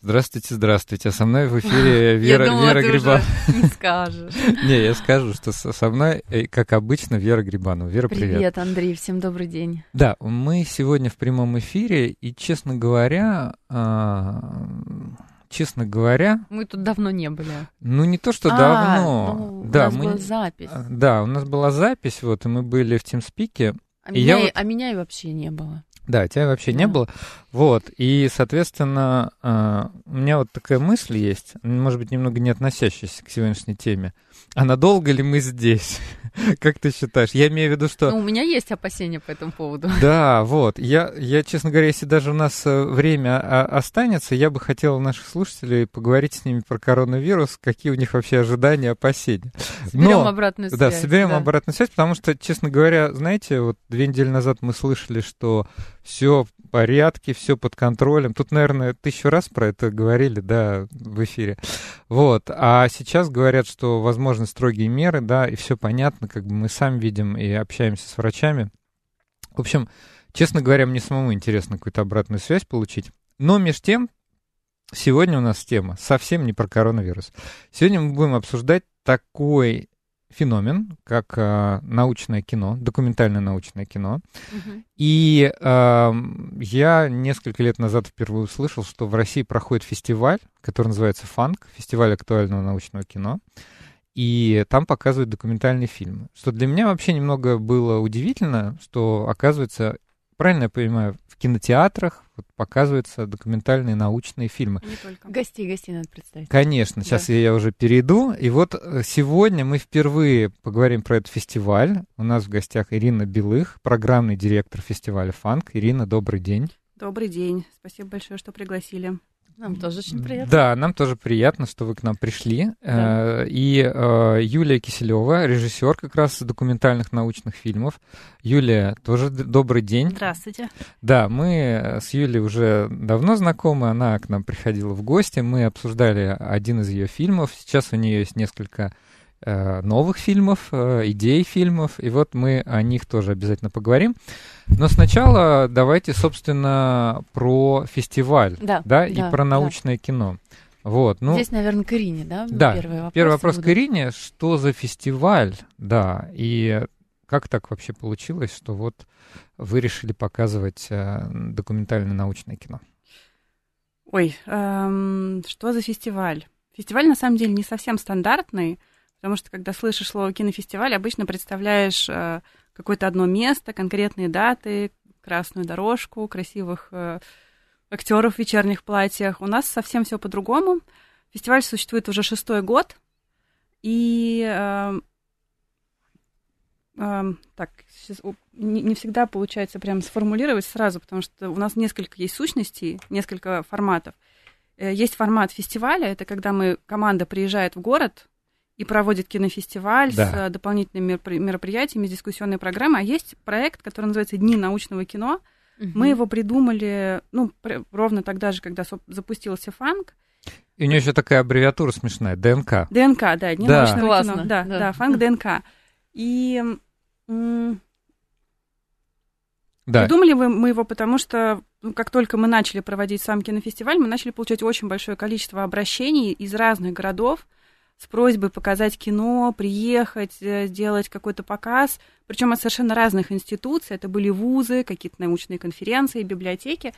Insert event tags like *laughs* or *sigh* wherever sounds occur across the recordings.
Здравствуйте, здравствуйте. А со мной в эфире *laughs* Вера, я думала, Вера ты Грибанова. уже *laughs* не скажешь. *laughs* Не, я скажу, что со мной, э, как обычно, Вера Грибанова. Вера, привет. Привет, Андрей, всем добрый день. Да, мы сегодня в прямом эфире, и, честно говоря, а, честно говоря, Мы тут давно не были. ну не то, что А, давно. ну, да, у нас мы, была запись. да, у нас была запись, вот, и мы были в TeamSpeak. А и меня, я и- вот- а меня и вообще не было. Да, тебя вообще не было. Вот, и, соответственно, а, у меня вот такая мысль есть, может быть, немного не относящаяся к сегодняшней теме. А надолго ли мы здесь? *laughs* Как ты считаешь? Я имею в виду, что... Ну, у меня есть опасения по этому поводу. Да, вот. Я, я, честно говоря, если даже у нас э, время а, останется, я бы хотел наших слушателей поговорить с ними про коронавирус, какие у них вообще ожидания, опасения. Соберем Но- обратную связь. да, соберем да. обратную связь, потому что, честно говоря, знаете, вот две недели назад мы слышали, что все порядке, все под контролем. Тут, наверное, тысячу раз про это говорили, да, в эфире. Вот. А сейчас говорят, что возможны строгие меры, да, и все понятно, как бы мы сами видим и общаемся с врачами. В общем, честно говоря, мне самому интересно какую-то обратную связь получить. Но между тем, сегодня у нас тема совсем не про коронавирус. Сегодня мы будем обсуждать такой феномен, как а, научное кино, документальное научное кино. Мгм. И ам, я несколько лет назад впервые услышал, что в России проходит фестиваль, который называется «Фанк», фестиваль актуального научного кино. И там показывают документальные фильмы. Что для меня вообще немного было удивительно, что, оказывается, правильно я понимаю, в кинотеатрах вот показываются документальные научные фильмы. Не только. Гостей, гостей надо представить. Конечно, сейчас я уже перейду. И вот э, сегодня мы впервые поговорим про этот фестиваль. У нас в гостях Ирина Белых, программный директор фестиваля «Фанк». Ирина, добрый день. Добрый день. Спасибо большое, что пригласили. Нам тоже очень приятно. Да, нам тоже приятно, что вы к нам пришли. Да. Э, И э, Юлия Киселева, режиссер как раз документальных научных фильмов. Юлия, тоже добрый день. Здравствуйте. Да, мы с Юлей уже давно знакомы, она к нам приходила в гости, мы обсуждали один из ее фильмов, сейчас у нее есть несколько новых фильмов, э, идей фильмов, и вот мы о них тоже обязательно поговорим. Но сначала давайте, собственно, про фестиваль, Да, да, и да, про да. научное кино. Вот, ну, Здесь, наверное, к Ирине, да? да, Первый вопрос. первый вопрос к Ирине, что за фестиваль, да, и как так вообще получилось, что вот вы решили показывать э, документальное научное кино? Ой, эм, что за фестиваль? Фестиваль на самом деле не совсем стандартный, потому что когда слышишь слово кинофестиваль, обычно представляешь э, какое-то одно место, конкретные даты, красную дорожку, красивых э, актеров в вечерних платьях. У нас совсем все по-другому. Фестиваль существует уже шестой год, и эм, так, сейчас не, не всегда получается прям сформулировать сразу, потому что у нас несколько есть сущностей, несколько форматов. Э, Есть формат фестиваля, это когда мы, команда приезжает в город и проводит кинофестиваль Да. с э, дополнительными меропри- мероприятиями, с дискуссионной программой. А есть проект, который называется «Дни научного кино». Мгм. Мы его придумали, ну, ровно тогда же, когда запустился фанк. И у нее еще такая аббревиатура смешная, ДНК. ДНК, да, Дни Да. научного Классно, кино. Да, да. да, фанк ДНК. И Да, Придумали мы его, потому что ну, как только мы начали проводить сам кинофестиваль, мы начали получать очень большое количество обращений из разных городов с просьбой показать кино, приехать, э, сделать какой-то показ, причем от совершенно разных институций. Это были вузы, какие-то научные конференции, библиотеки.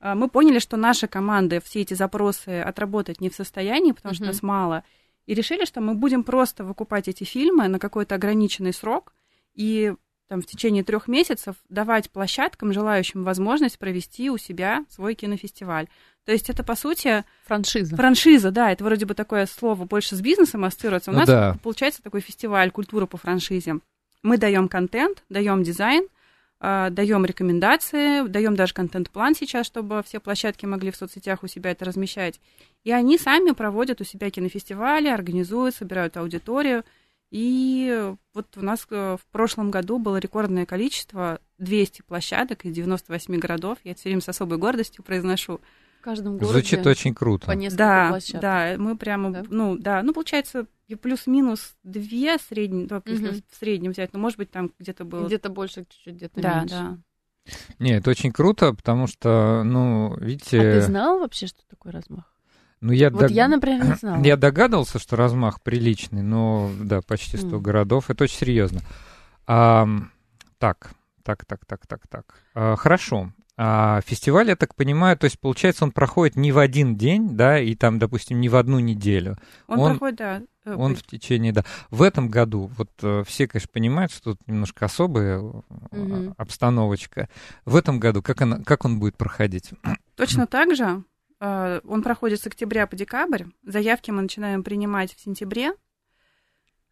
А, Мы поняли, что наша команда все эти запросы отработать не в состоянии, потому что нас мало. И решили, что мы будем просто выкупать эти фильмы на какой-то ограниченный срок и там, в течение трех месяцев давать площадкам, желающим возможность провести у себя свой кинофестиваль. То есть это, по сути, Франшиза. франшиза, да, это вроде бы такое слово больше с бизнесом ассоциируется. У Ну нас да. получается такой фестиваль культуры по франшизе. Мы даем контент, даем дизайн, а, даем рекомендации, даем даже контент-план сейчас, чтобы все площадки могли в соцсетях у себя это размещать. И они сами проводят у себя кинофестивали, организуют, собирают аудиторию. И вот у нас э, в прошлом году было рекордное количество, 200 площадок из 98 городов. Я это все время с особой гордостью произношу. В каждом городе Звучит очень круто. по несколько Да, площадок. да, мы прямо, Да? ну, да, ну, получается, и плюс-минус две средние, только если Мгм. в среднем взять, ну, может быть, там где-то было... Где-то больше, чуть-чуть, где-то Да, меньше. да. Не, это очень круто, потому что, ну, видите... А ты знал вообще, что такое размах? Ну, я Вот дог- я, например, не знала. Я догадывался, что размах приличный, но да, почти 100 М. городов. Это очень серьезно. А, так, так, так, так, так, так. А, хорошо. А, фестиваль, я так понимаю, то есть, получается, он проходит не в один день, да, и там, допустим, не в одну неделю. Он, Он- проходит, да. э, Он в течение, да. В этом году, вот э, все, конечно, понимают, что тут немножко особая Мгм. обстановочка. В этом году как, она, как он будет проходить? Точно так же. Э, Он проходит с октября по декабрь. Заявки мы начинаем принимать в сентябре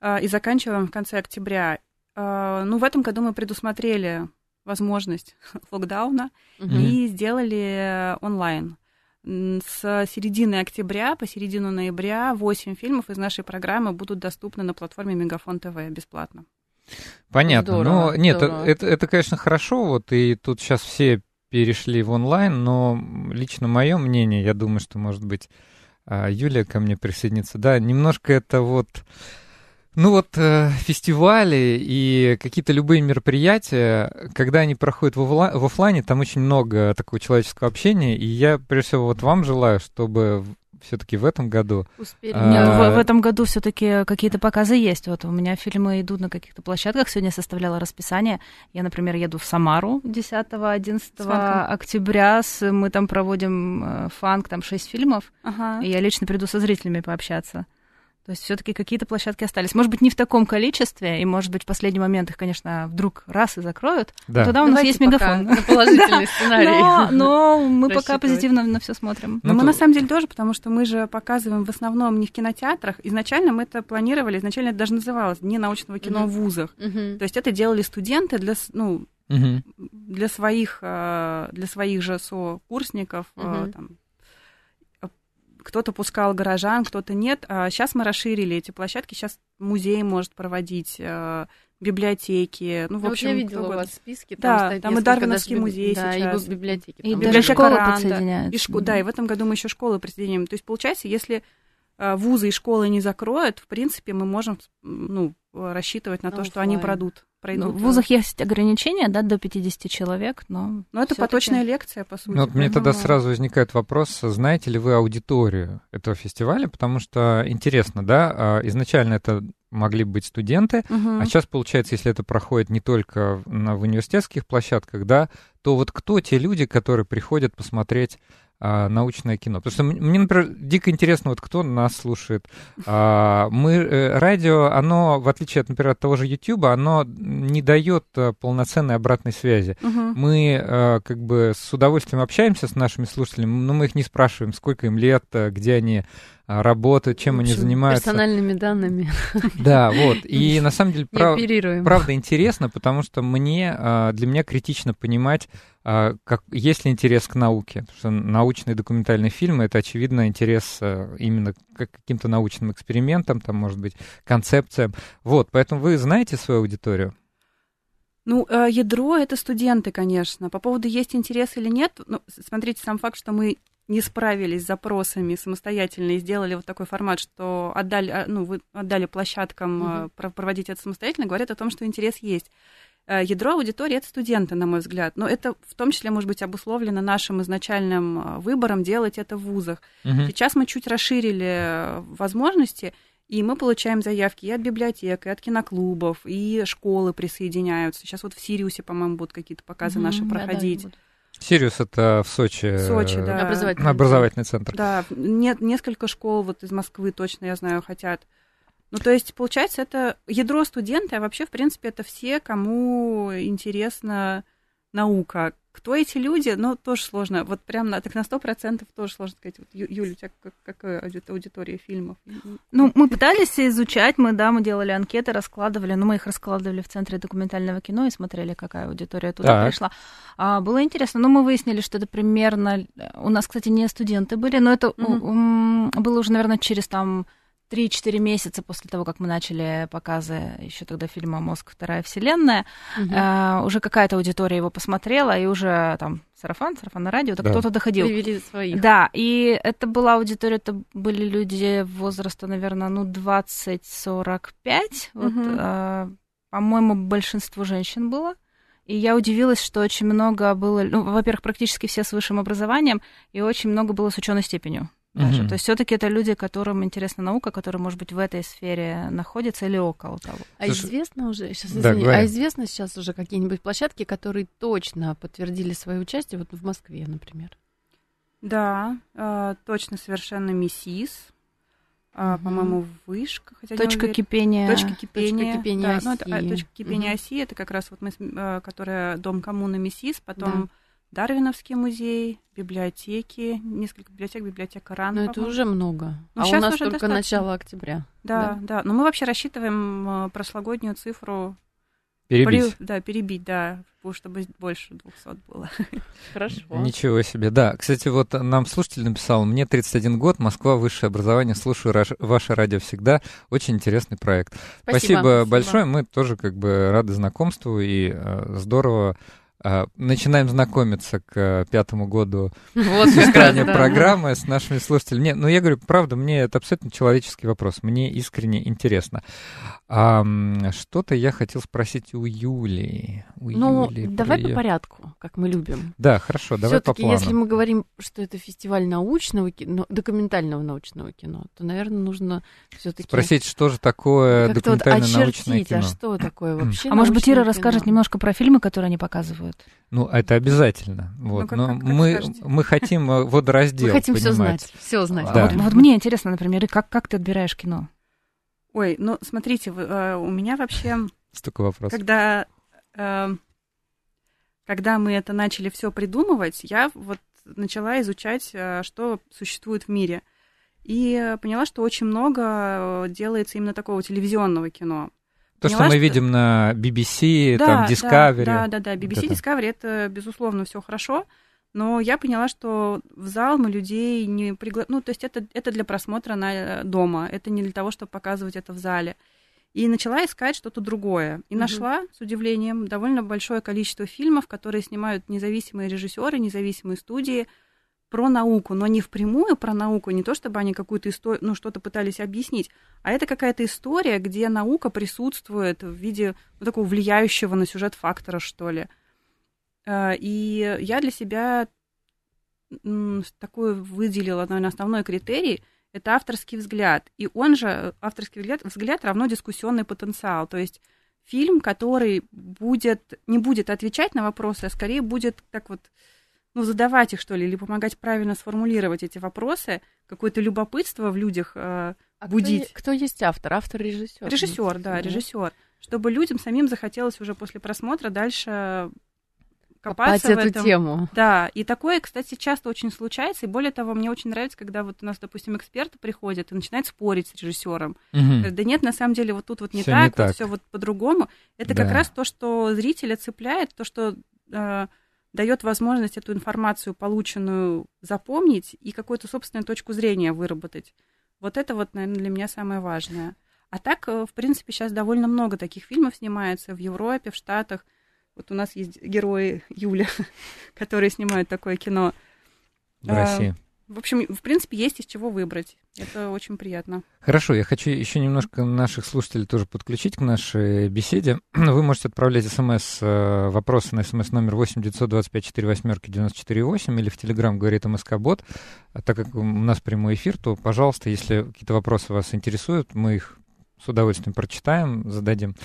э, и заканчиваем в конце октября. Э, Ну, в этом году мы предусмотрели возможность *laughs* локдауна Мгм. и сделали онлайн. С середины октября по середину ноября 8 фильмов из нашей программы будут доступны на платформе Мегафон ТВ бесплатно. Понятно. Здорово, ну, нет, здорово. Это, это, конечно, хорошо, вот, и тут сейчас все перешли в онлайн, но лично мое мнение, я думаю, что, может быть, а, Юлия ко мне присоединится, да, немножко это вот, ну вот, э, фестивали и какие-то любые мероприятия, когда они проходят в, офла- в офлайне, там очень много такого человеческого общения, и я, прежде всего, вот вам желаю, чтобы все-таки в этом году Успели. А, в, в этом году все-таки какие-то показы есть. Вот у меня фильмы идут на каких-то площадках. Сегодня я составляла расписание. Я, например, еду в Самару 10-11 С фанком. октября. С- мы там проводим э, фанк, там 6 фильмов. Ага. И я лично приду со зрителями пообщаться. То есть все-таки какие-то площадки остались. Может быть, не в таком количестве, и, может быть, в последний момент их, конечно, вдруг раз и закроют. да. Но тогда у нас Давайте есть мегафон. на положительный *laughs* сценарий. Но, мы пока позитивно на все смотрим. Ну, Но мы на самом деле тоже, потому что мы же показываем в основном не в кинотеатрах. Изначально мы это планировали, изначально это даже называлось Дни научного кино в вузах. То есть это делали студенты для, ну, для своих, э, для своих же сокурсников. э, там, кто-то пускал горожан, кто-то нет. А сейчас мы расширили эти площадки. Сейчас музей может проводить, э, библиотеки. Ну, в Ну, вот общем, я видела у вас списки. Да, там, там и Дарвиновский даже музей да, сейчас. и библиотеки. И даже школы Ранда. подсоединяются. И шко- Да, и в этом году мы еще школы присоединим. То есть, получается, если вузы и школы не закроют, в принципе, мы можем ну, рассчитывать на На то, что они продут. пройдут. Ну, в вузах есть ограничения, да, до 50 человек, но... Но это поточная лекция, по сути. Ну, вот мне тогда сразу возникает вопрос, знаете ли вы аудиторию этого фестиваля, потому что интересно, да, а, изначально это могли быть студенты, Мгм. а сейчас, получается, если это проходит не только на, в университетских площадках, да, то вот кто те люди, которые приходят посмотреть а, научное кино? Потому что мне, например, дико интересно, вот кто нас слушает. А, мы, э, радио, оно, в отличие от, например, от того же YouTube, оно не дает э, полноценной обратной связи. Мгм. Мы э, как бы с удовольствием общаемся с нашими слушателями, но мы их не спрашиваем, сколько им лет, где они работают, чем В они общем, занимаются. Персональными данными *laughs* Да, вот. *laughs* И на самом деле, прав- правда интересно, потому что мне, а, для меня критично понимать, а, как, есть ли интерес к науке. Потому что научные документальные фильмы — это, очевидно, интерес а, именно к каким-то научным экспериментам, там, может быть, концепциям. Вот, поэтому вы знаете свою аудиторию? Ну, э, ядро это студенты, конечно. По поводу есть интерес или нет, ну, смотрите, сам факт, что мы не справились с запросами самостоятельно и сделали вот такой формат, что отдали, а, ну, вы отдали площадкам про- проводить это самостоятельно, говорит о том, что интерес есть. Э, Ядро аудитории это студенты, на мой взгляд. Но это в том числе может быть обусловлено нашим изначальным э, выбором делать это в вузах. Мгм. Сейчас мы чуть расширили возможности, и мы получаем заявки и от библиотек, и от киноклубов, и школы присоединяются. Сейчас вот в Сириусе, по-моему, будут какие-то показы Мгм, наши проходить. будут. Сириус — это в Сочи. В Сочи, э, да. Образовательный. Образовательный центр. Да, нет, несколько школ вот из Москвы точно, я знаю, хотят. Ну, то есть, получается, это ядро студенты, а вообще, в принципе, это все, кому интересно наука. Кто эти люди, ну, тоже сложно. Вот прям на, так на сто процентов тоже сложно сказать. Вот, Ю, Юля, у тебя как, какая аудитория фильмов? Ну, мы пытались изучать, мы, да, мы делали анкеты, раскладывали, но мы их раскладывали в Центре документального кино и смотрели, какая аудитория туда так. пришла. А, было интересно, но мы выяснили, что это примерно... У нас, кстати, не студенты были, но это mm-hmm. было уже, наверное, через там 3-4 месяца после того, как мы начали показы еще тогда фильма «Мозг. Вторая вселенная», угу. э, уже какая-то аудитория его посмотрела, и уже там сарафан, сарафан на радио, да. кто-то доходил. Привели своих. Да, и это была аудитория, это были люди возраста, наверное, ну, 20-45. Угу. Вот, э, по-моему, большинство женщин было. И я удивилась, что очень много было, ну, во-первых, практически все с высшим образованием, и очень много было с ученой степенью даже. Угу. То есть все-таки это люди, которым интересна наука, которые, может быть, в этой сфере находятся или около того. А Слушай, известно уже, сейчас, извини, да, а известно сейчас уже какие-нибудь площадки, которые точно подтвердили свое участие, вот в Москве, например? Да, э, точно совершенно МИСИС. Uh, угу. по-моему, вышка. Хотя точка кипения. Точка кипения. Точка кипения да, оси. Ну, это, точка кипения угу. оси, это как раз вот мы, которая дом коммуны МИСИС, потом да. Дарвиновский музей, библиотеки, несколько библиотек, библиотека РАН. Но это уже много. Ну, а у нас только достаточно. начало октября. Да, да, да. Но мы вообще рассчитываем э, прошлогоднюю цифру Перебить. При, да, перебить, да, чтобы больше 200 было. *laughs* Хорошо. Ничего себе, да. Кстати, вот нам слушатель написал, мне 31 год, Москва, высшее образование, слушаю ваше радио всегда. Очень интересный проект. Спасибо, спасибо, спасибо. большое, мы тоже как бы рады знакомству и э, здорово начинаем знакомиться к э, пятому году *laughs* вот существования да. программы с нашими слушателями. Нет, ну я говорю, правда, мне это абсолютно человеческий вопрос. Мне искренне интересно. А, что-то я хотел спросить у Юли. У ну, Юли давай при... по порядку, как мы любим. Да, хорошо, давай по плану. если мы говорим, что это фестиваль научного кино, документального научного кино, то, наверное, нужно все-таки... Спросить, что же такое документальное вот научное кино. а что *clears throat* такое вообще А может быть, Ира расскажет немножко про фильмы, которые они показывают? Ну, это обязательно. Вот. Ну, как, Но как, мы, мы хотим э, водораздел Мы хотим все знать, все знать. Да. Вот, вот мне интересно, например, как, как ты отбираешь кино? Ой, ну, смотрите, э, у меня вообще... Столько вопросов. Когда, э, когда мы это начали все придумывать, я вот начала изучать, что существует в мире. И поняла, что очень много делается именно такого телевизионного кино. То, Поняла, что мы что... видим на BBC, да, там, Discovery. Да, да, да, BBC, вот Discovery, это, безусловно, все хорошо, но я поняла, что в зал мы людей не приглашаем, ну, то есть это, это для просмотра на э, дома, это не для того, чтобы показывать это в зале. И начала искать что-то другое. И mm нашла, с удивлением, довольно большое количество фильмов, которые снимают независимые режиссеры, независимые студии, про науку, но не впрямую про науку, не то чтобы они какую-то историю, ну, что-то пытались объяснить, а это какая-то история, где наука присутствует в виде ну, такого влияющего на сюжет фактора, что ли. Э, и я для себя такой выделила, наверное, основной критерий — это авторский взгляд. И он же, авторский взгляд, взгляд равно дискуссионный потенциал. То есть фильм, который будет, не будет отвечать на вопросы, а скорее будет так вот ну, задавать их, что ли, или помогать правильно сформулировать эти вопросы, какое-то любопытство в людах э, а будить. Кто, кто есть автор? Автор режиссер. Режиссер, да, режиссер. Чтобы людям самим захотелось уже после просмотра дальше копаться Копать в эту этом. тему. Да, и такое, кстати, часто очень случается. И более того, мне очень нравится, когда вот у нас, допустим, эксперты приходят и начинают спорить с режиссером. Угу. Да нет, на самом деле вот тут вот не всё так, не вот так. все вот по-другому. Это да. как раз то, что зрителя цепляет, то, что э, дает возможность эту информацию, полученную, запомнить и какую-то собственную точку зрения выработать. Вот это вот, наверное, для меня самое важное. А так, э, в принципе, сейчас довольно много таких фильмов снимается в Европе, в Штатах. Вот у нас есть герои Юля, *laughs* которые снимают такое кино. В России. В общем, в принципе, есть из чего выбрать. Это очень приятно. Хорошо, я хочу еще немножко наших слушателей тоже подключить к нашей беседе. *clears throat* Вы можете отправлять смс, э, вопросы на смс номер 8 925 4 восьмерки 94 8 или в Телеграм говорит МСК Бот. А так как у нас прямой эфир, то, пожалуйста, если какие-то вопросы вас интересуют, мы их с удовольствием прочитаем, зададим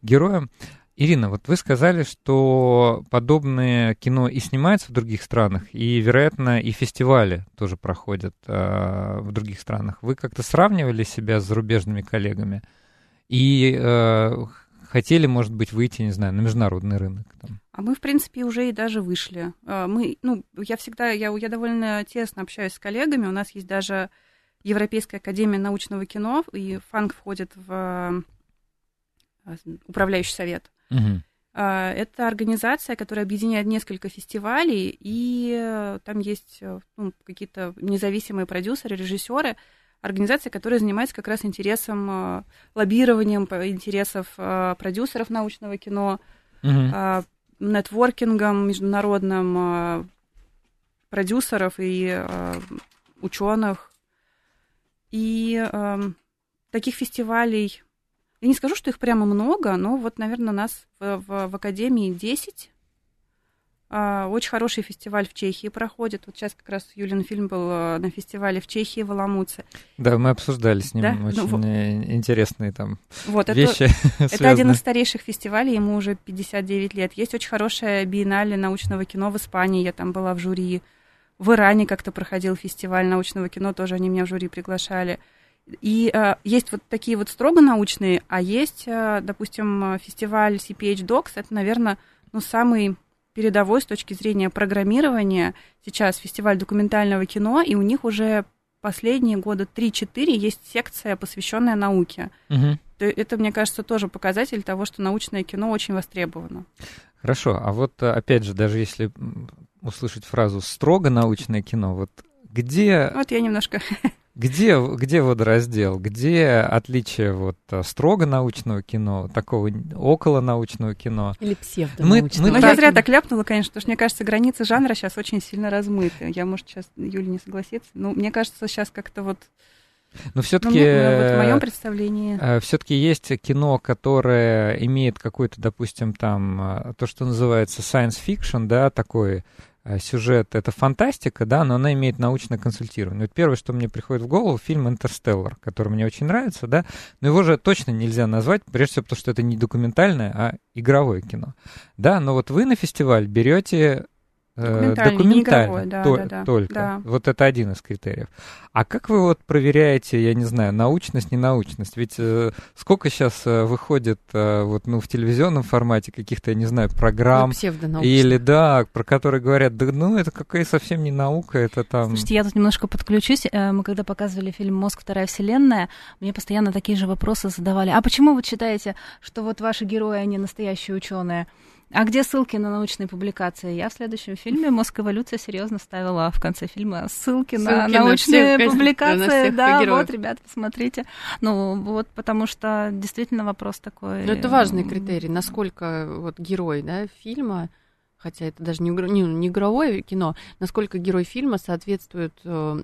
героям. Ирина, вот вы сказали, что подобное кино и снимается в других странах, и, вероятно, и фестивали тоже проходят э, в других странах. Вы как-то сравнивали себя с зарубежными коллегами? И э, хотели, может быть, выйти, не знаю, на международный рынок? Там? А мы, в принципе, уже и даже вышли. А, мы, ну, я всегда, я, я довольно тесно общаюсь с коллегами. У нас есть даже Европейская академия научного кино, и ФАНК входит в управляющий совет. Угу. Это организация, которая объединяет несколько фестивалей, и э, там есть э, ну, какие-то независимые продюсеры, режиссеры, организация, которая занимается как раз интересом, лоббированием интересов продюсеров научного кино, угу. нетворкингом международным продюсеров и ученых. И э, таких фестивалей, я не скажу, что их прямо много, но вот, наверное, нас в, в, в Академии 10. Э, очень хороший фестиваль в Чехии проходит. Вот сейчас как раз Юлин фильм был э, на фестивале в Чехии, в Аламуце. Да, мы обсуждали с ним да? очень ну, интересные там вот, вещи. Это, *laughs* это один из старейших фестивалей, ему уже 59 лет. Есть очень хорошая биеннале научного кино в Испании, я там была в жюри. В Иране как-то проходил фестиваль научного кино, тоже они меня в жюри приглашали. И э, есть вот такие вот строго научные, а есть, э, допустим, фестиваль CPH Docs, это, наверное, ну, самый передовой с точки зрения программирования. Сейчас фестиваль документального кино, и у них уже последние года 3-4 есть секция, посвященная науке. Угу. Это, мне кажется, тоже показатель того, что научное кино очень востребовано. Хорошо, а вот опять же, даже если услышать фразу «строго научное кино». Вот где... Вот я немножко... *laughs* Где, где водораздел, где отличие вот а, строго научного кино, такого около научного кино? Или псевдонаучного? Мы, мы ну, я зря так ляпнула, конечно, потому что, мне кажется, границы жанра сейчас очень сильно размыты. Я, может, сейчас Юля не согласится, но мне кажется, сейчас как-то вот но все-таки ну, вот в моем представлении э, все-таки есть кино, которое имеет какой-то, допустим, там а, то, что называется science fiction, да, такой Э, сюжет — это фантастика, да, но она имеет научное консультирование. Вот первое, что мне приходит в голову, фильм «Интерстеллар», который мне очень нравится, да, но его же точно нельзя назвать, прежде всего, потому что это не документальное, а игровое кино. Да, но вот вы на фестиваль берете Документальный, документальный да, то, да, только. Да. Вот это один из критериев. А как вы вот проверяете, я не знаю, научность, ненаучность? Ведь э, сколько сейчас э, выходит э, вот, ну, в телевизионном формате каких-то, я не знаю, программ или, да, про которые говорят, да ну это какая совсем не наука, это там... Слушайте, я тут немножко подключусь. Э, мы когда показывали фильм «Мозг. Вторая вселенная», мне постоянно такие же вопросы задавали. А почему вы считаете, что вот ваши герои, они настоящие ученые? А где ссылки на научные публикации? Я в следующем фильме «Мозг эволюция» серьезно ставила в конце фильма ссылки, ссылки на научные на всех, публикации. Да, героев. вот, ребята, посмотрите. Ну, вот, потому что действительно вопрос такой... Но это важный критерий, насколько вот герой да, фильма хотя это даже не, не, не игровое кино, насколько герой фильма соответствует э,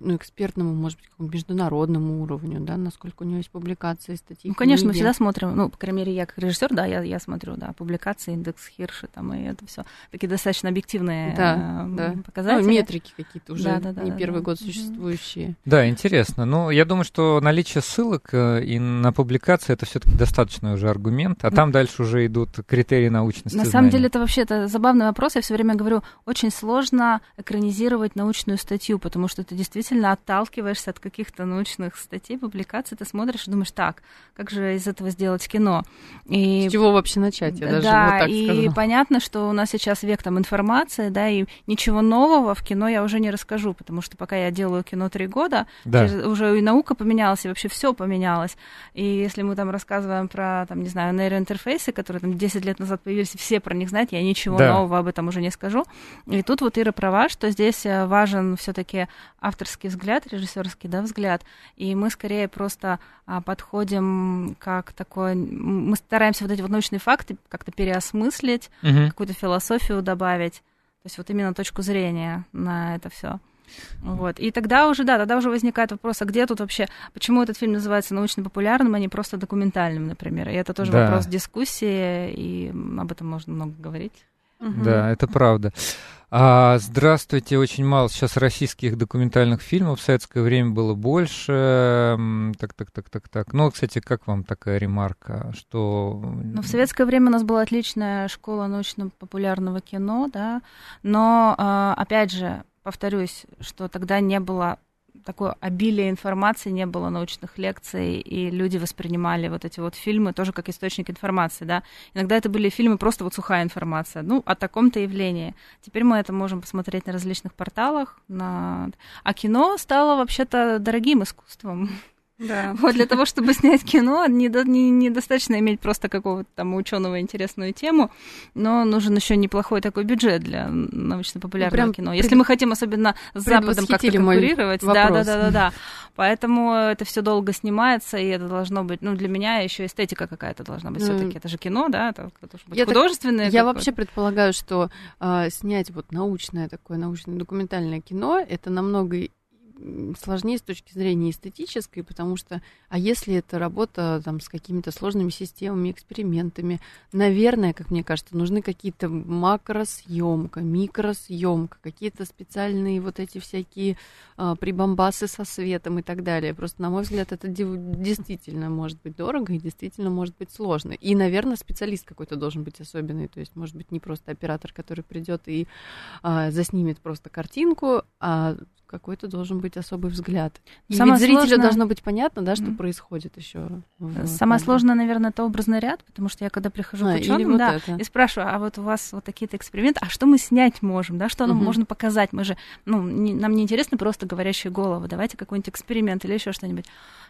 ну, экспертному, может быть, какому-то международному уровню, да, насколько у него есть публикации, статьи. Ну, конечно, мы всегда смотрим, ну, по крайней мере, я как режиссер, да, я, я смотрю, да, публикации, индекс Хирша, там, и это все такие достаточно объективные да, э, да. показатели. Ну, метрики какие-то уже да, да, да, не да, первый да. год существующие. Да, интересно. Ну, я думаю, что наличие ссылок э, и на публикации это все-таки достаточный уже аргумент, а там дальше уже идут критерии научности. На знаний. самом деле, это вообще это забавный вопрос. Я все время говорю, очень сложно экранизировать научную статью, потому что это действительно отталкивает отталкиваешься от каких-то научных статей, публикаций, ты смотришь и думаешь, так, как же из этого сделать кино? И... С чего вообще начать? Я даже да, вот так и сказала. понятно, что у нас сейчас век там информации, да, и ничего нового в кино я уже не расскажу, потому что пока я делаю кино три года, да. уже и наука поменялась, и вообще все поменялось. И если мы там рассказываем про, там, не знаю, нейроинтерфейсы, которые там 10 лет назад появились, все про них знают, я ничего да. нового об этом уже не скажу. И тут вот Ира права, что здесь э, важен все-таки авторский взгляд режиссерский, да, взгляд. И мы скорее просто а, подходим как такое... Мы стараемся вот эти вот научные факты как-то переосмыслить, угу. какую-то философию добавить. То есть вот именно точку зрения на это все. Вот. И тогда уже, да, тогда уже возникает вопрос, а где тут вообще, почему этот фильм называется научно-популярным, а не просто документальным, например. И это тоже да. вопрос дискуссии, и об этом можно много говорить. Угу. Да, это правда. А, здравствуйте, очень мало сейчас российских документальных фильмов, в советское время было больше. Так, так, так, так, так. Ну, кстати, как вам такая ремарка, что... Ну, в советское время у нас была отличная школа научно-популярного кино, да, но, а, опять же, повторюсь, что тогда не было такое обилие информации, не было научных лекций, и люди воспринимали вот эти вот фильмы тоже как источник информации, да. Иногда это были фильмы просто вот сухая информация, ну, о таком-то явлении. Теперь мы это можем посмотреть на различных порталах, на... а кино стало вообще-то дорогим искусством. Да. *laughs* Вот для того, чтобы снять кино, недостаточно не, не, иметь просто какого-то там ученого интересную тему, но нужен еще неплохой такой бюджет для научно-популярного ну, кино. Если мы хотим особенно с Западом как-то конкурировать, да, да, да, да, да. Поэтому это все долго снимается, и это должно быть, ну, для меня еще эстетика какая-то должна быть. Mm. Все-таки это же кино, да, это должно быть я художественное. Так, я вообще предполагаю, что э, снять вот научное такое научное документальное кино это намного сложнее с точки зрения эстетической, потому что, а если это работа там, с какими-то сложными системами, экспериментами, наверное, как мне кажется, нужны какие-то макросъемка, микросъемка, какие-то специальные вот эти всякие а, прибамбасы со светом и так далее. Просто, на мой взгляд, это действительно может быть дорого и действительно может быть сложно. И, наверное, специалист какой-то должен быть особенный, то есть, может быть, не просто оператор, который придет и а, заснимет просто картинку, а какой-то должен быть особый взгляд. И Самое ведь зрителю сложное... должно быть понятно, да, что mm. происходит еще. Самое сложное, наверное, это образный ряд, потому что я когда прихожу а, к ученым, вот да, и спрашиваю, а вот у вас вот такие-то эксперименты, а что мы снять можем, да, что нам mm-hmm. можно показать? Мы же, ну, не, нам не интересно просто говорящие головы, давайте какой-нибудь эксперимент или еще что-нибудь.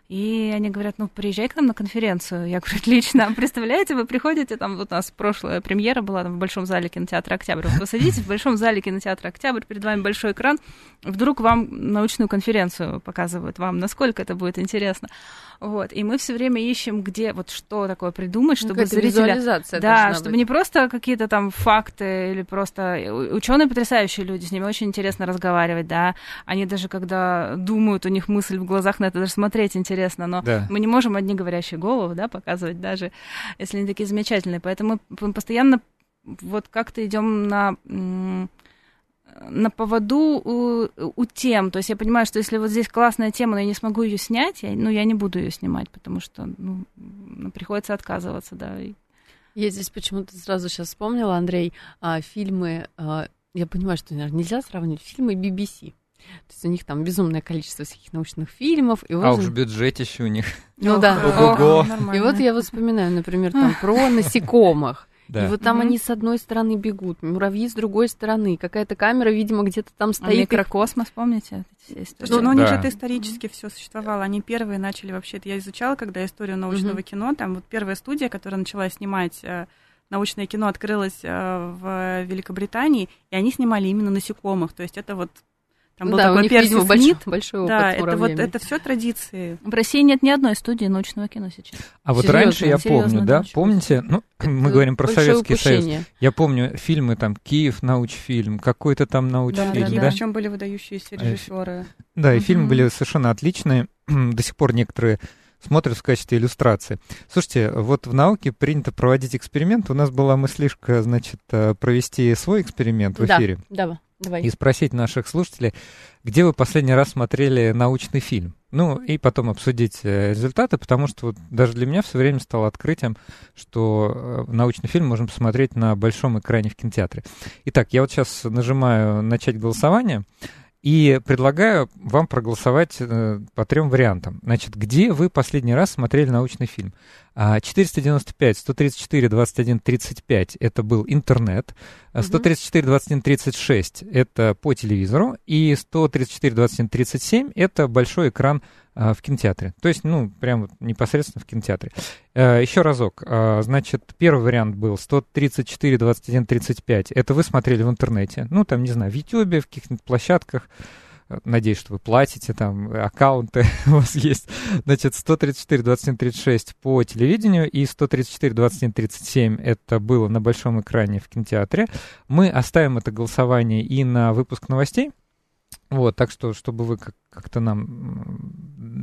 И они говорят, ну, приезжай к нам на конференцию. Я говорю, отлично. *laughs* Представляете, вы приходите, там вот у нас прошлая премьера была там, в Большом зале кинотеатра «Октябрь». Вот вы садитесь в Большом зале кинотеатра «Октябрь», перед вами большой экран, вдруг вам научную конференцию показывают, вам насколько это будет интересно. Вот. И мы все время ищем, где вот что такое придумать, ну, чтобы ну, зрителя... Да, чтобы быть. не просто какие-то там факты или просто... Ученые потрясающие люди, с ними очень интересно разговаривать, да. Они даже когда думают, у них мысль в глазах на это даже смотреть интересно, но да. мы не можем одни говорящие головы, да, показывать даже, если они такие замечательные. Поэтому мы постоянно вот как-то идем на на поводу у, у тем. То есть я понимаю, что если вот здесь классная тема, но я не смогу ее снять, я, ну, я не буду ее снимать, потому что ну, приходится отказываться, да. Я здесь почему-то сразу сейчас вспомнила, Андрей, а, фильмы, а, я понимаю, что наверное, нельзя сравнивать фильмы BBC. То есть у них там безумное количество всяких научных фильмов. И вот а уж бюджетище у них. Ну да. Ого. И вот я вот вспоминаю, например, там про насекомых. Да. И вот там mm-hmm. они с одной стороны бегут, муравьи с другой стороны, какая-то камера, видимо, где-то там а стоит. А микрокосмос, помните? Ну, ну, у них же это исторически mm-hmm. все существовало. Они первые начали вообще, это я изучала, когда историю научного mm-hmm. кино, там вот первая студия, которая начала снимать э, научное кино, открылась э, в Великобритании, и они снимали именно насекомых. То есть это вот там ну, был да, такой у них, видимо, большой, большой опыт Да, это вот это все традиции. В России нет ни одной студии научного кино сейчас. А вот серьезно, раньше я помню, да, помните, ну, это мы говорим про Советский упущение. Союз. Я помню фильмы там Киев научфильм, какой-то там научфильм, да? да, да. Причем были выдающиеся режиссеры. Да, и угу. фильмы были совершенно отличные. *clears throat* До сих пор некоторые смотрят в качестве иллюстрации. Слушайте, вот в науке принято проводить эксперимент. У нас была мыслишка, значит, э, провести свой эксперимент в эфире. Да, да. Давай. и спросить наших слушателей, где вы последний раз смотрели научный фильм. Ну, и потом обсудить э, результаты, потому что вот даже для меня все время стало открытием, что э, научный фильм можно посмотреть на большом экране в кинотеатре. Итак, я вот сейчас нажимаю «Начать голосование». И предлагаю вам проголосовать э, по трем вариантам. Значит, где вы последний раз смотрели научный фильм? 495, 134, 21, 35 это был интернет, 134, 21, 36 это по телевизору, и 134, 21, 37 это большой экран в кинотеатре. То есть, ну, прям вот непосредственно в кинотеатре. А, еще разок. А, значит, первый вариант был 134, 21, 35. Это вы смотрели в интернете. Ну, там, не знаю, в YouTube, в каких-нибудь площадках. Надеюсь, что вы платите, там аккаунты *laughs* у вас есть. Значит, 134, 21, 36 по телевидению и 134, 21, 37 это было на большом экране в кинотеатре. Мы оставим это голосование и на выпуск новостей. Вот, так что, чтобы вы как-то нам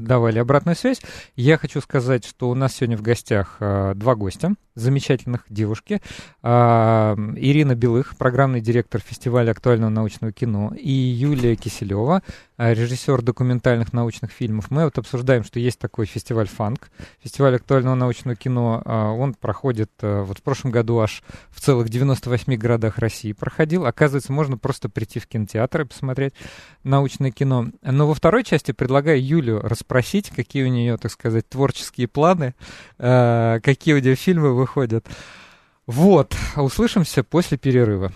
давали обратную связь, я хочу сказать, что у нас сегодня в гостях э, два гостя, замечательных девушки. Э, Ирина Белых, программный директор фестиваля актуального научного кино, и Юлия Киселева, э, режиссер документальных научных фильмов. Мы вот обсуждаем, что есть такой фестиваль «Фанк», фестиваль актуального научного кино. Он проходит вот в прошлом году аж в целых 98 городах России проходил. Оказывается, можно просто прийти в кинотеатр и посмотреть научное кино. Но во второй части предлагаю Юлю расспросить, какие у нее, так сказать, творческие планы, э, какие у нее фильмы выходят. Вот, услышимся после перерыва.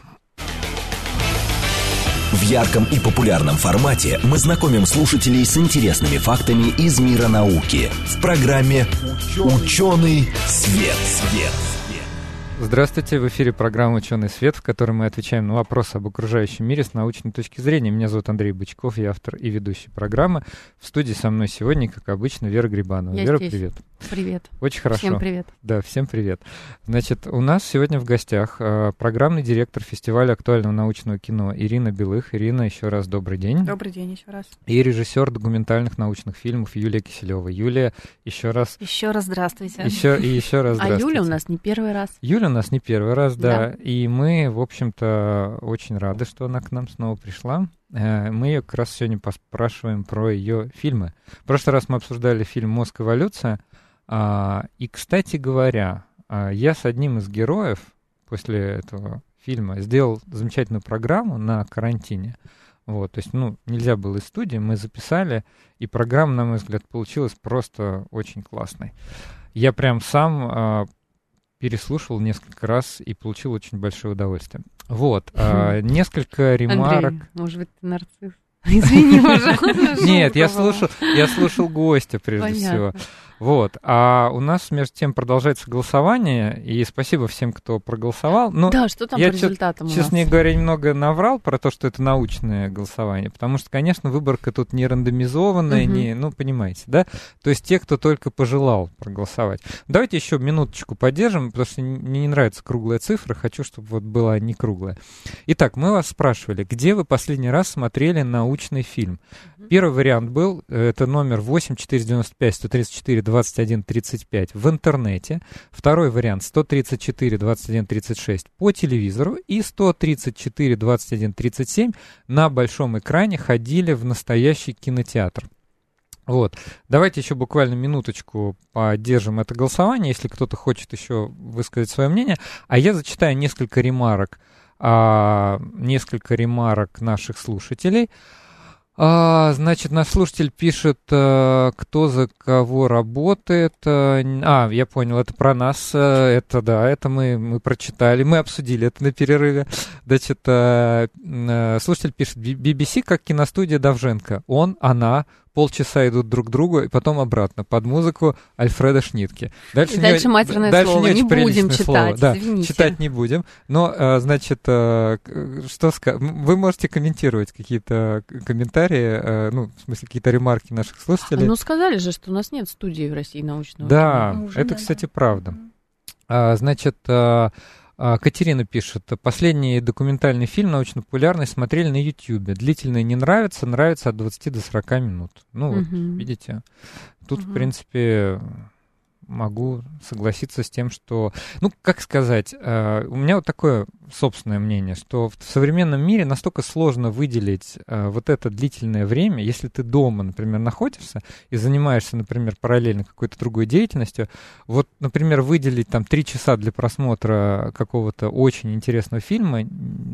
В ярком и популярном формате мы знакомим слушателей с интересными фактами из мира науки в программе «Ученый свет». свет. Здравствуйте, в эфире программа «Ученый свет», в которой мы отвечаем на вопросы об окружающем мире с научной точки зрения. Меня зовут Андрей Бычков, я автор и ведущий программы. В студии со мной сегодня, как обычно, Вера Грибанова. Я Вера, здесь. привет. Привет. Очень хорошо. Всем привет. Да, всем привет. Значит, у нас сегодня в гостях э, программный директор фестиваля актуального научного кино Ирина Белых. Ирина, еще раз добрый день. Добрый день еще раз. И режиссер документальных научных фильмов Юлия Киселева. Юлия, еще раз. Еще раз здравствуйте. Еще и еще раз А здравствуйте. Юля у нас не первый раз. Юля нас не первый раз, да. Да. И мы, в общем-то, очень рады, что она к нам снова пришла. Э, Мы ее как раз сегодня поспрашиваем про ее фильмы. В прошлый раз мы обсуждали фильм «Мозг. Эволюция». А, И, кстати говоря, а, я с одним из героев после этого фильма сделал замечательную программу на карантине. Вот, то есть, ну, нельзя было из студии, мы записали, и программа, на мой взгляд, получилась просто очень классной. Я прям сам а, переслушал несколько раз и получил очень большое удовольствие. Вот, а, несколько ремарок. Андрей, может быть, ты нарцисс? *laughs* Извини, пожалуйста. Нет, я слушал, я слушал гостя прежде всего. Вот. А у нас между тем продолжается голосование, и спасибо всем, кто проголосовал. Ну, Да, что там я по чё- результатам у Честно говоря, немного наврал про то, что это научное голосование, потому что, конечно, выборка тут не рандомизованная, Мгм. не, ну, понимаете, да? То есть те, кто только пожелал проголосовать. Давайте еще минуточку поддержим, потому что мне не нравится круглая цифра, хочу, чтобы вот была не круглая. Итак, мы вас спрашивали, где вы последний раз смотрели научный фильм? Первый вариант был, э, это номер 8495 134 21 35 в интернете. Второй вариант 134 21 36 по телевизору. И 134 21 37 на большом экране ходили в настоящий кинотеатр. Вот. Давайте еще буквально минуточку поддержим это голосование, если кто-то хочет еще высказать свое мнение. А я зачитаю несколько ремарок, а, несколько ремарок наших слушателей. А, значит, наш слушатель пишет, э, кто за кого работает. э, А, я понял, это про нас. э, Это да, это мы, мы прочитали, мы обсудили это на перерыве. Значит, слушатель пишет, «Би- BBC как киностудия Давженко. Он, она, полчаса идут друг к другу и потом обратно под музыку Альфреда Шнитке. И дальше не- матерное дальше слово. не Не будем слово. читать, Да, извините. читать не будем. Но, э, значит, э, к- что ска- Вы можете комментировать какие-то комментарии, э, ну, в смысле, какие-то ремарки наших слушателей. Ну, сказали же, что у нас нет студии в России научного да, Ну, уже это, кстати, да. правда. А, значит, Катерина пишет, последний документальный фильм научно-популярный смотрели на Ютьюбе. Длительное не нравится, нравится от 20 до 40 минут. Ну, вот, Мгм. видите, тут, в Мгм. принципе, могу согласиться с тем, что, ну, как сказать, э, у меня вот такое собственное мнение, что в современном мире настолько сложно выделить э, вот это длительное время, если ты дома, например, находишься и занимаешься, например, параллельно какой-то другой деятельностью, вот, например, выделить там три часа для просмотра какого-то очень интересного фильма,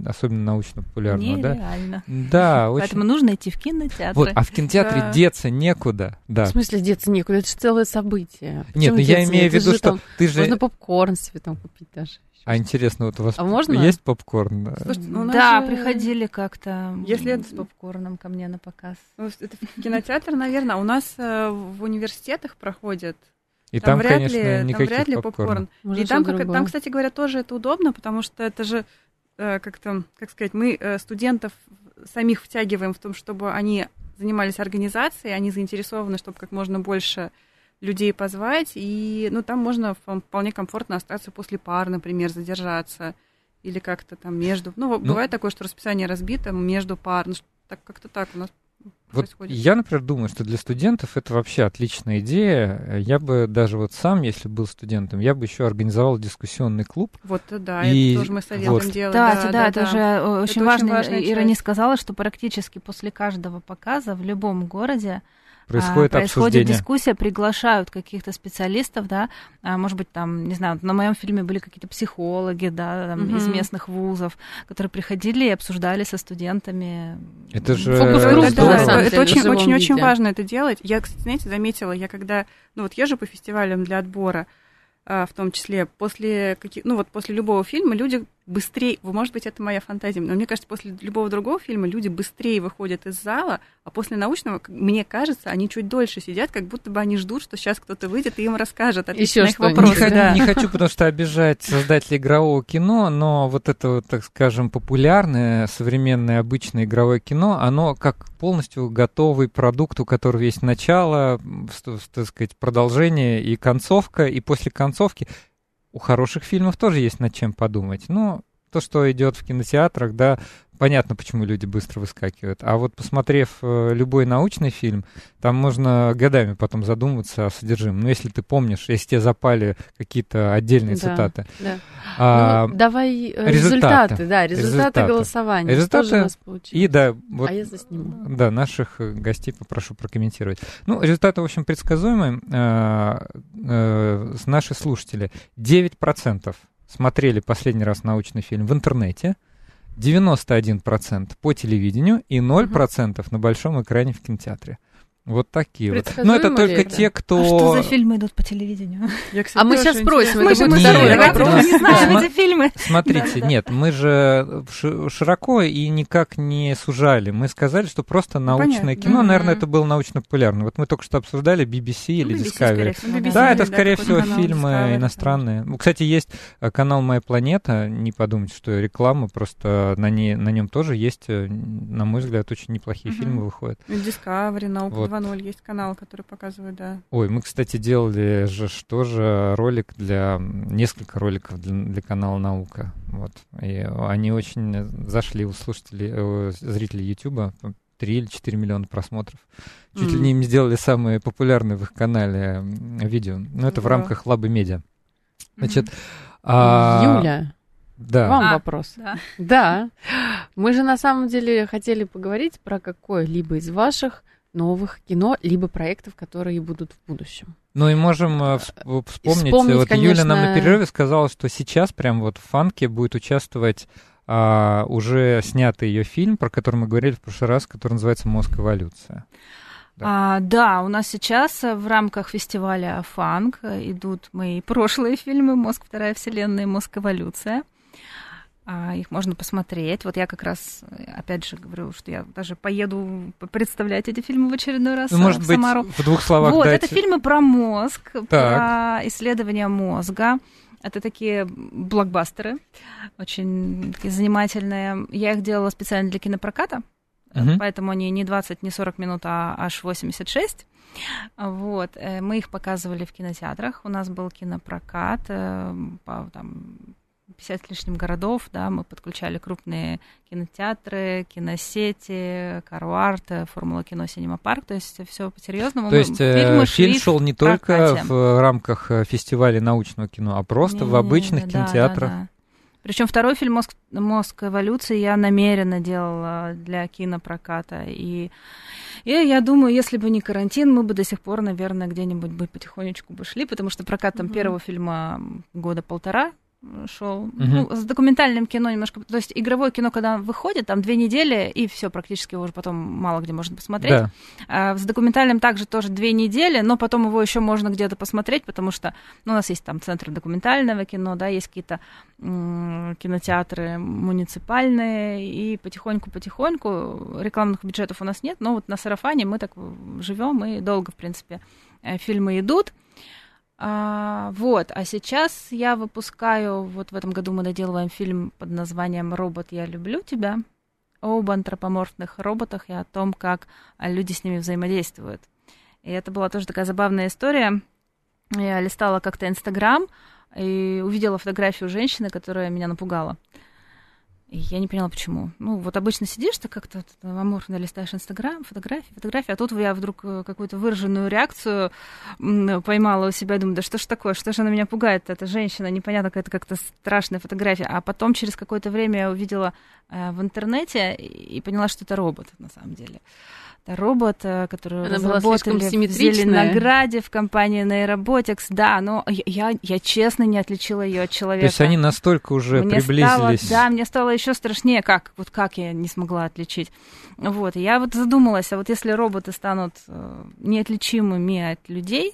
особенно научно-популярного, да? Нереально. Да, *laughs* очень. Поэтому нужно идти в кинотеатры. Вот, а в кинотеатре Да. деться некуда, да. В смысле, деться некуда? Это же целое событие. Нет, Почему ну я имею в виду, что там ты же... Можно попкорн себе там купить даже. А интересно, вот у вас А можно? есть попкорн? Слушайте, ну, у нас да, же- приходили как-то Если это- с попкорном ко мне на показ. Ну, Это кинотеатр, наверное. У нас э, в университетах проходит. И там, вряд конечно, ли, там никаких вряд ли попкорн. Может, И там, как- другое. там, кстати говоря, тоже это удобно, потому что это же э, как-то, как сказать, мы э, студентов самих втягиваем в том, чтобы они занимались организацией, они заинтересованы, чтобы как можно больше людей позвать, и ну, там можно впол- вполне комфортно остаться после пар, например, задержаться, или как-то там между... Ну, Ну, бывает такое, что расписание разбито между пар, ну, так, как-то так у нас Вот происходит. я, например, думаю, что для студентов это вообще отличная идея. Я бы даже вот сам, если был студентом, я бы еще организовал дискуссионный клуб. Вот, да, И это тоже мы советуем вот. делать. Кстати, да, это же э, очень очень важно. важная Ира не часть. сказала, что практически после каждого показа в любом городе происходит, а, происходит обсуждение. дискуссия, приглашают каких-то специалистов, да, а, может быть, там, не знаю, на моем фильме были какие-то психологи, да, там, mm-hmm. из местных вузов, которые приходили и обсуждали со студентами. Это же Фокус да, это, это очень, очень, очень важно это делать. Я, кстати, знаете, заметила, я когда, ну вот езжу по фестивалям для отбора, а, в том числе после каких, ну вот после любого фильма люди быстрее, может быть, это моя фантазия, но мне кажется, после любого другого фильма люди быстрее выходят из зала, а после научного, мне кажется, они чуть дольше сидят, как будто бы они ждут, что сейчас кто-то выйдет и им расскажет, ответит на их вопросы. Не, да. не хочу, потому что обижать создателей игрового кино, но вот это, вот, так скажем, популярное, современное, обычное игровое кино, оно как полностью готовый продукт, у которого есть начало, так сказать, продолжение и концовка, и после концовки у хороших фильмов тоже есть над чем подумать. Но то, что идет в кинотеатрах, да, понятно, почему люди быстро выскакивают. А вот посмотрев э, любой научный фильм, там можно годами потом задумываться о содержимом. Ну, если ты помнишь, если тебе запали какие-то отдельные да, цитаты. Да. А, ну, давай э, результаты, результаты, да, результаты, результаты. голосования. Результаты, у нас и да, вот, а я засниму. Да, наших э, гостей попрошу прокомментировать. Ну, результаты, в общем, предсказуемые. Э, э, наши слушатели 9% смотрели последний раз научный фильм в интернете, 91% по телевидению и 0% угу. на большом экране в кинотеатре. Вот такие вот. Но это только это? те, кто... А что за фильмы идут по телевидению? Я, кстати, а мы сейчас спросим. Мы же мы не знаем эти фильмы. Смотрите, нет, мы же широко и никак не сужали. Мы сказали, что просто научное кино, наверное, это было научно-популярно. Вот мы только что обсуждали BBC или Discovery. Да, это, скорее всего, фильмы иностранные. Кстати, есть э, канал «Моя планета». Не подумайте, что реклама, просто на нем тоже есть, э, на мой взгляд, очень неплохие фильмы выходят. Discovery, наука 2.0 есть канал, который показывает, да. Ой, мы, кстати, делали же что же ролик для несколько роликов для, для канала Наука. Вот. И они очень зашли у слушателей, у зрителей Ютуба. 3 или 4 миллиона просмотров. Чуть mm. ли не им сделали самые популярные в их канале видео. Но это yeah. в рамках Лабы Медиа. Значит, а... Юля, да. Вам а, вопрос. Да. да. Мы же на самом деле хотели поговорить про какое-либо из ваших новых кино, либо проектов, которые будут в будущем. Ну и можем э, вспомнить, вспомнить вот конечно... Юля нам на перерыве сказала, что сейчас прям вот в Фанке будет участвовать а, уже снятый ее фильм, про который мы говорили в прошлый раз, который называется «Мозг эволюция». Да. А, да, у нас сейчас в рамках фестиваля «Фанк» идут мои прошлые фильмы «Мозг. Вторая вселенная» и «Мозг. Эволюция». А, их можно посмотреть. Вот я как раз, опять же, говорю, что я даже поеду представлять эти фильмы в очередной раз ну, может в Самару. Быть, в двух словах Вот, дайте. это фильмы про мозг, так. про исследование мозга. Это такие блокбастеры, очень такие занимательные. Я их делала специально для кинопроката, угу. поэтому они не 20, не 40 минут, а аж 86. Вот. Э, мы их показывали в кинотеатрах. У нас был кинопрокат э, по, там, 50 с лишним городов, да, мы подключали крупные кинотеатры, киносети, Каруарт, Формула кино, Синема Парк, то есть все по-серьезному. То есть э, фильм шел не только в рамках э, фестиваля научного кино, а просто не, в обычных не, кинотеатрах. Да, да, да. Причем второй фильм «Мозг, «Мозг эволюции» я намеренно делала для кинопроката. И, и я думаю, если бы не карантин, мы бы до сих пор, наверное, где-нибудь бы потихонечку бы шли, потому что прокат там mm-hmm. первого фильма года полтора шел. Угу. Ну, с документальным кино немножко. То есть игровое кино, когда выходит, там две недели, и все, практически уже потом мало где можно посмотреть. Да. А, с документальным также тоже две недели, но потом его еще можно где-то посмотреть, потому что ну, у нас есть там центры документального кино, да, есть какие-то м- кинотеатры муниципальные, и потихоньку-потихоньку рекламных бюджетов у нас нет, но вот на сарафане мы так живем, и долго, в принципе, э, фильмы идут. А, вот, а сейчас я выпускаю, вот в этом году мы доделываем фильм под названием «Робот, я люблю тебя», об антропоморфных роботах и о том, как люди с ними взаимодействуют. И это была тоже такая забавная история. Я листала как-то Инстаграм и увидела фотографию женщины, которая меня напугала. Я не поняла, почему. Ну, вот обычно сидишь, ты как-то аморфно листаешь Инстаграм, фотографии, фотографии, а тут я вдруг э, какую-то выраженную реакцию поймала у себя, думаю, да что ж такое, что же она меня пугает, эта женщина, непонятно, какая-то как-то страшная фотография. А потом через какое-то время я увидела э, в интернете и поняла, что это робот на самом деле. Робот, э, который Она разработали в Зеленограде в компании Neurobotics. Да, но я, я честно не отличила ее от человека. То есть они настолько уже мне приблизились. Стало, да, мне стало еще страшнее, как вот как я не смогла отличить. Вот, я вот задумалась, а вот если роботы станут э, неотличимыми от людей,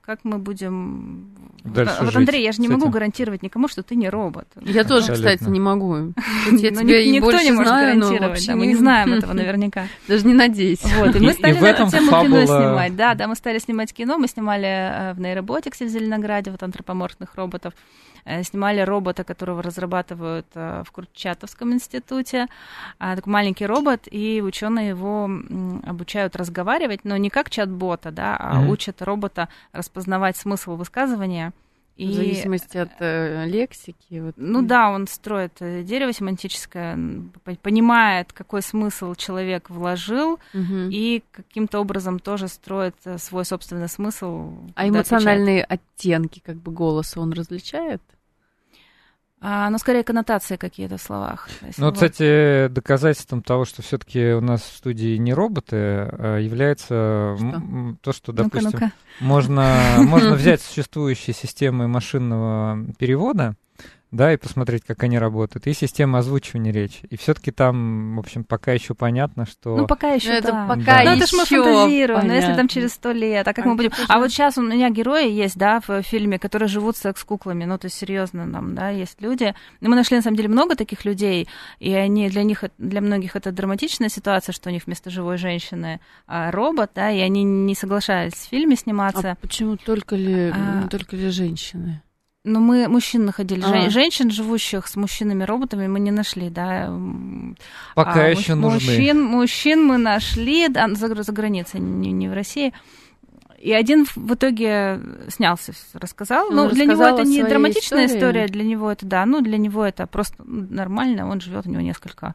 как мы будем... Дальше вот, Андрей, я же не могу гарантировать никому, что ты не робот. Я тоже, кстати, не могу. *laughs* Я ну, тебя никто не может гарантировать. Мы не знаем этого *laughs* наверняка. Даже не надеюсь. Вот, и мы стали на эту тему кино снимать. Да, да, мы стали снимать кино. Мы снимали э, в нейроботиксе в Зеленограде, вот антропоморфных роботов. Э, снимали робота, которого разрабатывают э, в Курчатовском институте. А, такой маленький робот, и ученые его обучают разговаривать, но не как чат-бота, да, а mm-hmm. учат робота распознавать смысл высказывания. И, в зависимости от э, лексики. Вот. Ну да, он строит э, дерево семантическое, понимает, какой смысл человек вложил, угу. и каким-то образом тоже строит свой собственный смысл. А эмоциональные отвечает. оттенки как бы голоса он различает? А, ну, скорее, коннотации какие-то в словах. Ну, вот. кстати, доказательством того, что все-таки у нас в студии не роботы, а является что? то, что, допустим, ну-ка, ну-ка. Можно, можно *laughs* взять существующие системы машинного перевода, да, и посмотреть, как они работают, и система озвучивания речи. И все-таки там, в общем, пока еще понятно, что... Ну, пока еще, это да. пока да. Ну, это ж мы фантазируем, но если там через сто лет, а как а мы будем... А вот сейчас у меня герои есть, да, в фильме, которые живут секс-куклами, ну, то есть серьезно нам, да, есть люди. И мы нашли, на самом деле, много таких людей, и они, для них, для многих это драматичная ситуация, что у них вместо живой женщины а, робот, да, и они не соглашались в фильме сниматься. А почему только ли, а... только ли женщины? Но мы мужчин находили. А. Женщин, живущих с мужчинами-роботами, мы не нашли, да. Пока а, еще муж, нужны. Мужчин, мужчин мы нашли да, за, за границей, не, не в России. И один в итоге снялся, рассказал. Ну, для него это не драматичная истории. история, для него это, да, ну, для него это просто нормально. Он живет, у него несколько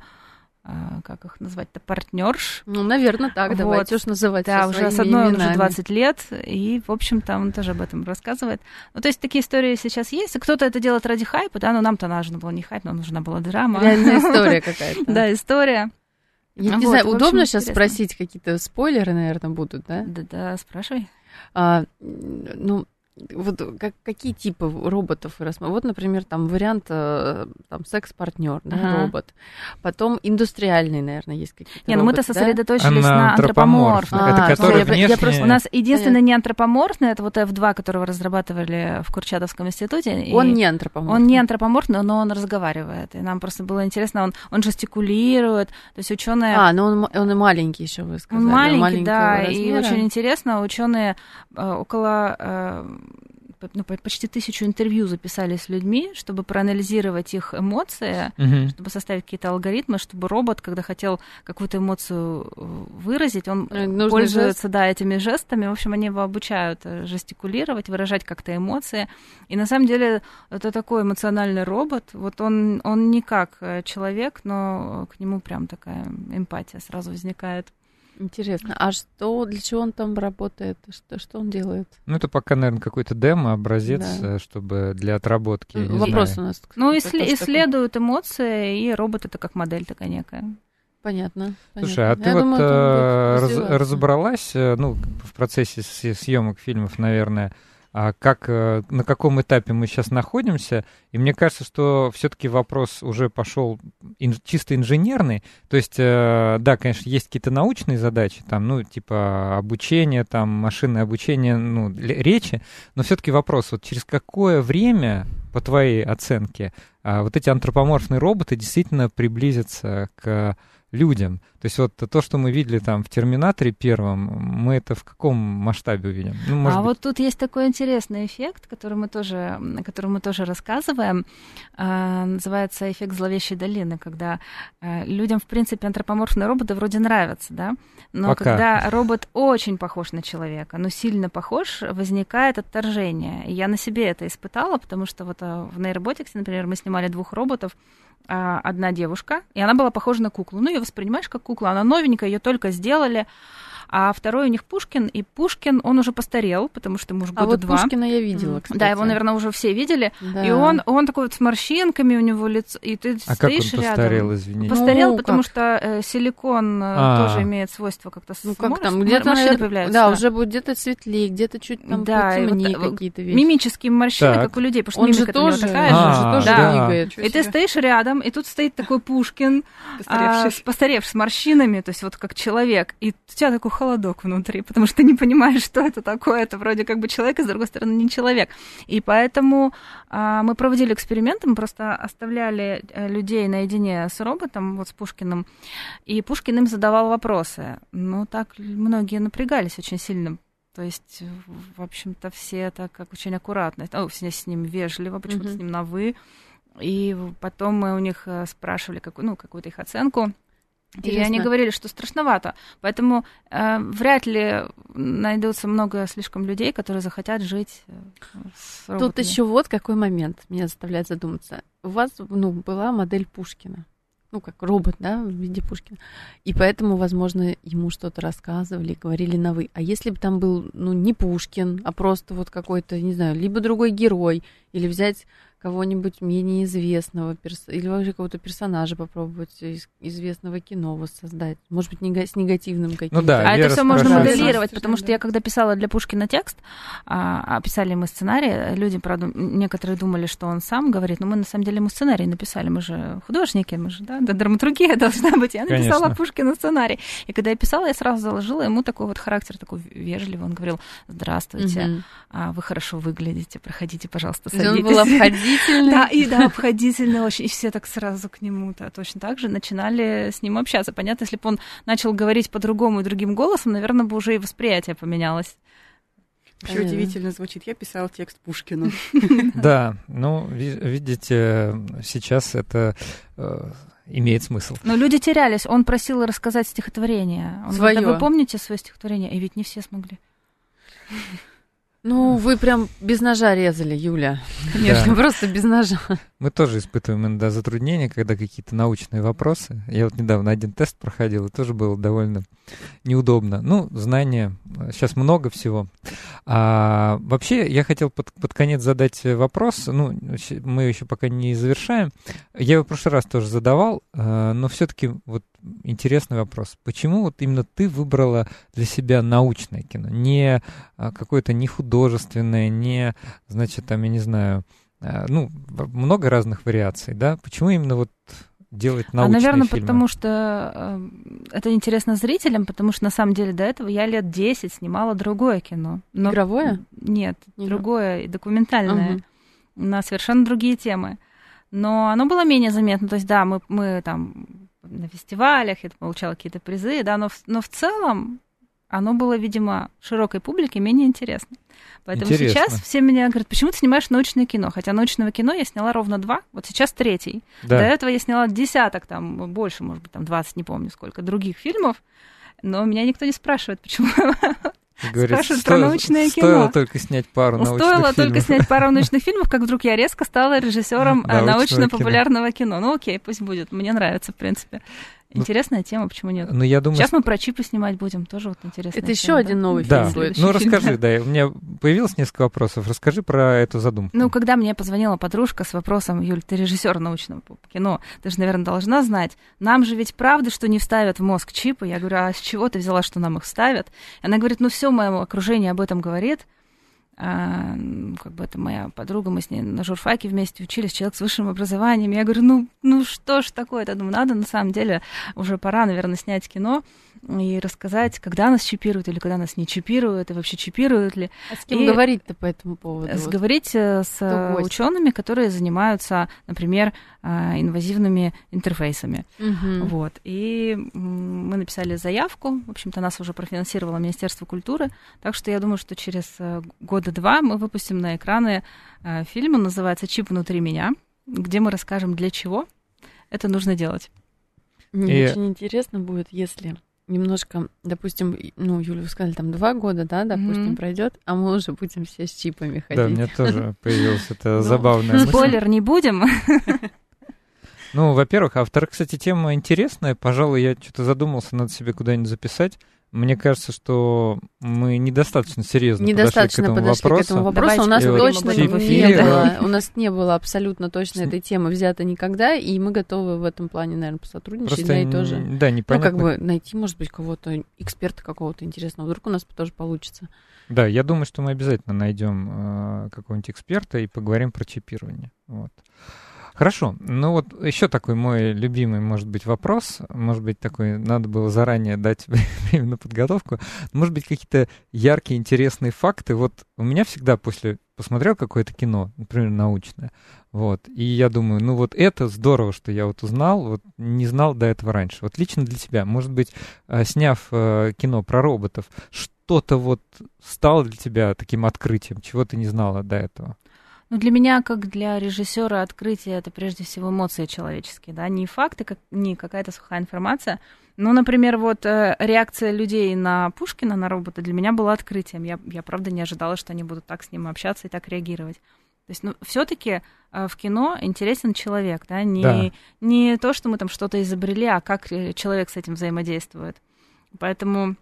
как их назвать-то, партнерш. Ну, наверное, так, вот. давайте уж называть Да, уже с одной именами. уже 20 лет, и, в общем-то, он тоже об этом рассказывает. Ну, то есть такие истории сейчас есть, и кто-то это делает ради хайпа, да, но нам-то нужно было не хайп, нам нужна была драма. Реальная история *laughs* какая-то. Да, история. Я не знаю, удобно сейчас спросить, какие-то спойлеры, наверное, будут, да? Да-да, спрашивай. А, ну, вот как, какие типы роботов вы рассматриваете? Вот, например, там вариант э, там секс-партнер, да, ага. робот. Потом индустриальный, наверное, есть какие-то. Не, ну мы-то сосредоточились да? на антропоморфных. А, это который внешне... я просто... У нас единственный не антропоморфный, это вот F2, которого разрабатывали в Курчатовском институте. Он не антропоморфный. Он не антропоморфный, но он разговаривает. И нам просто было интересно, он, он жестикулирует. То есть ученые. А, ну он, он и маленький еще вы сказали. Он маленький, да. Размера. И очень интересно, ученые э, около э, ну, почти тысячу интервью записали с людьми, чтобы проанализировать их эмоции, угу. чтобы составить какие-то алгоритмы, чтобы робот, когда хотел какую-то эмоцию э, выразить, он э, Нужный пользуется жест. да, этими жестами. В общем, они его обучают э, жестикулировать, выражать как-то эмоции. И на самом деле это такой эмоциональный робот. Вот он, он не как человек, но к нему прям такая эмпатия сразу возникает. Интересно. А что, для чего он там работает? Что, что он делает? Ну, это пока, наверное, какой-то демо, образец, да. Э, чтобы для отработки. Вопрос знаю. у нас. Ну, исслед, исследуют такой. эмоции, и робот это как модель такая некая. Понятно. Слушай, понятно. а ты Я вот думаю, э, раз, разобралась, э, ну, в процессе съемок фильмов, наверное, как, э, на каком этапе мы сейчас находимся. И мне кажется, что все-таки вопрос уже пошел ин, чисто инженерный. То есть, э, да, конечно, есть какие-то научные задачи, там, ну, типа обучение, там, машинное обучение, ну, речи, но все-таки вопрос, вот через какое время, по твоей оценке, а, вот эти антропоморфные роботы действительно приблизятся к людям. То есть вот то, что мы видели там в «Терминаторе» первом, мы это в каком масштабе увидим? Ну, а быть... вот тут есть такой интересный эффект, который мы тоже, который мы тоже рассказываем. А, называется эффект зловещей долины, когда а, людям, в принципе, антропоморфные роботы вроде нравятся, да? Но Пока. когда робот очень похож на человека, но сильно похож, возникает отторжение. И я на себе это испытала, потому что вот а, в нейроботиксе, например, мы снимали двух роботов, одна девушка, и она была похожа на куклу. Ну, ее воспринимаешь как куклу, она новенькая, ее только сделали. А второй у них Пушкин, и Пушкин, он уже постарел, потому что ему уже а года вот два. Пушкина я видела, кстати. Да, его, наверное, уже все видели. Да. И он, он такой вот с морщинками, у него лицо, и ты а стоишь как он рядом. постарел, извините? Постарел, ну, потому как? что э, силикон а. тоже имеет свойство как-то ну, как там, где-то морщины появляются. Да, уже будет где-то светлее, где-то чуть там да, потемнее вот, какие-то вещи. Мимические морщины, так. как у людей, потому он что же мимика тоже, такая а, же. он же тоже да. двигает. И ты стоишь рядом, и тут стоит такой Пушкин, постаревший, а, постаревший с морщинами, то есть вот как человек, и у тебя такой холодок внутри, потому что не понимаешь, что это такое, это вроде как бы человек, а с другой стороны не человек. И поэтому а, мы проводили эксперименты, мы просто оставляли э, людей наедине с роботом, вот с Пушкиным, и Пушкин им задавал вопросы. Ну, так многие напрягались очень сильно, то есть, в общем-то, все так как очень аккуратно, о, все с ним вежливо, почему-то mm-hmm. с ним на «вы», и потом мы у них э, спрашивали какую, ну, какую-то их оценку, Интересно. И они говорили, что страшновато. Поэтому э, вряд ли найдутся много слишком людей, которые захотят жить э, с роботами. Тут еще вот какой момент меня заставляет задуматься. У вас ну, была модель Пушкина. Ну, как робот, да, в виде Пушкина. И поэтому, возможно, ему что-то рассказывали, говорили на вы. А если бы там был, ну, не Пушкин, а просто вот какой-то, не знаю, либо другой герой, или взять кого-нибудь менее известного перс... или вообще какого-то персонажа попробовать из известного кино воссоздать. Может быть, нега... с негативным каким-то. Ну да, а это все можно моделировать, потому что я когда писала для Пушкина текст, а, писали мы сценарий, люди, правда, некоторые думали, что он сам говорит, но мы на самом деле ему сценарий написали, мы же художники, мы же, да, да *laughs* драматургия должна быть. Я написала Конечно. Пушкину сценарий. И когда я писала, я сразу заложила ему такой вот характер, такой вежливый. Он говорил, здравствуйте, а, вы хорошо выглядите, проходите, пожалуйста, есть он садитесь. был *laughs* обходительный. Да, и да, обходительно очень. И все так сразу к нему да, точно так же начинали с ним общаться. Понятно, если бы он начал говорить по-другому и другим голосом, наверное, бы уже и восприятие поменялось. Вообще Понятно. удивительно звучит. Я писала текст Пушкину. *laughs* Да, ну, ви- видите, сейчас это э, имеет смысл. Но люди терялись. Он просил рассказать стихотворение. Он Своё. говорит, «Да вы помните свое стихотворение? И ведь не все смогли. Ну, вы прям без ножа резали, Юля. Конечно. Просто без ножа. Мы тоже испытываем иногда затруднения, когда какие-то научные вопросы. Я вот недавно один тест проходил, и тоже было довольно неудобно. Ну, знания, сейчас много всего. А, вообще, я хотел под, под конец задать вопрос. Ну, мы еще пока не завершаем. Я его в прошлый раз тоже задавал, а, но все-таки вот интересный вопрос. Почему вот именно ты выбрала для себя научное кино? Не а, какое-то не художественное, не, значит, там, я не знаю, а, ну, много разных вариаций, да? Почему именно вот делать А, научные наверное, фильмы? потому что э, это интересно зрителям, потому что на самом деле до этого я лет 10 снимала другое кино. Но- Игровое? Нет, Не другое, и документальное. Мгм. на совершенно другие темы. Но оно было менее заметно. То есть, да, мы, мы там на фестивалях, я получала какие-то призы, да, но в, но в целом оно было, видимо, широкой публике менее интересно. Поэтому Интересно. сейчас все меня говорят, почему ты снимаешь научное кино? Хотя научного кино я сняла ровно два, вот сейчас третий. Да. До этого я сняла десяток, там, больше, может быть, там 20, не помню сколько, других фильмов. Но меня никто не спрашивает, почему *laughs* Говорит, спрашивают про «Сто- научное Стоило кино». только снять пару научных Стоило только фильмов. снять пару научных фильмов, как вдруг я резко стала режиссером э, научно-популярного кино. Ну окей, пусть будет. Мне нравится, в принципе. Ну, Интересная тема, почему нет? Ну, я думаю, Сейчас мы про чипы снимать будем, тоже вот интересно. Это еще один новый Да, фильм будет. ну расскажи, фильм, да, у меня появилось несколько вопросов. Расскажи про эту задумку. Ну, когда мне позвонила подружка с вопросом, Юль, ты режиссер научного кино, ты же, наверное, должна знать, нам же ведь правда, что не вставят в мозг чипы. Я говорю, а с чего ты взяла, что нам их вставят? Она говорит, ну все мое окружение об этом говорит. А, м, как бы это моя подруга, мы с ней на журфаке вместе учились, человек с высшим образованием. Я говорю, ну, ну что ж такое-то? Думаю, надо на самом деле уже пора, наверное, снять кино и рассказать, когда нас чипируют или когда нас не чипируют, и вообще чипируют ли. А с кем И- говорить-то по этому поводу? Вот. Сговорить э, с гость? учеными, которые занимаются, например, а, инвазивными интерфейсами. Мгм. Вот. И мы написали заявку. В общем-то, нас уже профинансировало Министерство культуры. Так что я думаю, что через э, года два мы выпустим на экраны э, фильм. Он называется «Чип внутри меня», где мы расскажем, для чего это нужно делать. Мне И- очень интересно будет, если немножко, допустим, ну, Юля, вы сказали, там два года, да, допустим, Мгм. пройдет, а мы уже будем все с чипами ходить. Да, у меня тоже *laughs* появилась эта Ну, забавная мысль. Спойлер не будем. Ну, во-первых, а во-вторых, кстати, тема интересная. Пожалуй, я что-то задумался, надо себе куда-нибудь записать. Мне кажется, что мы недостаточно серьезно недостаточно подошли к этому подошли вопросу. К этому вопросу. У нас точно не было, у нас не было абсолютно точно этой темы взято никогда, и мы готовы в этом плане, наверное, посотрудничать, Просто да, и тоже. Да, непонятно. Ну, как бы найти, может быть, кого-то, эксперта какого-то интересного. Вдруг у нас тоже получится. Да, я думаю, что мы обязательно найдем э, какого-нибудь эксперта и поговорим про чипирование. Вот. Хорошо. Ну вот еще такой мой любимый, может быть, вопрос. Может быть, такой надо было заранее дать *laughs* время на подготовку. Может быть, какие-то яркие, интересные факты. Вот у меня всегда после посмотрел какое-то кино, например, научное, вот, и я думаю, ну вот это здорово, что я вот узнал, вот не знал до этого раньше. Вот лично для тебя, может быть, э, сняв э, кино про роботов, что-то вот стало для тебя таким открытием, чего ты не знала до этого? Ну, для меня, как для режиссера, открытие это прежде всего эмоции человеческие, да, не факты, как, не какая-то сухая информация. Ну, например, вот э, реакция людей на Пушкина, на робота, для меня была открытием. Я, я правда не ожидала, что они будут так с ним общаться и так реагировать. То есть, ну, все-таки э, в кино интересен человек, да, не, да. не то, что мы там что-то изобрели, а как э, человек с этим взаимодействует. Поэтому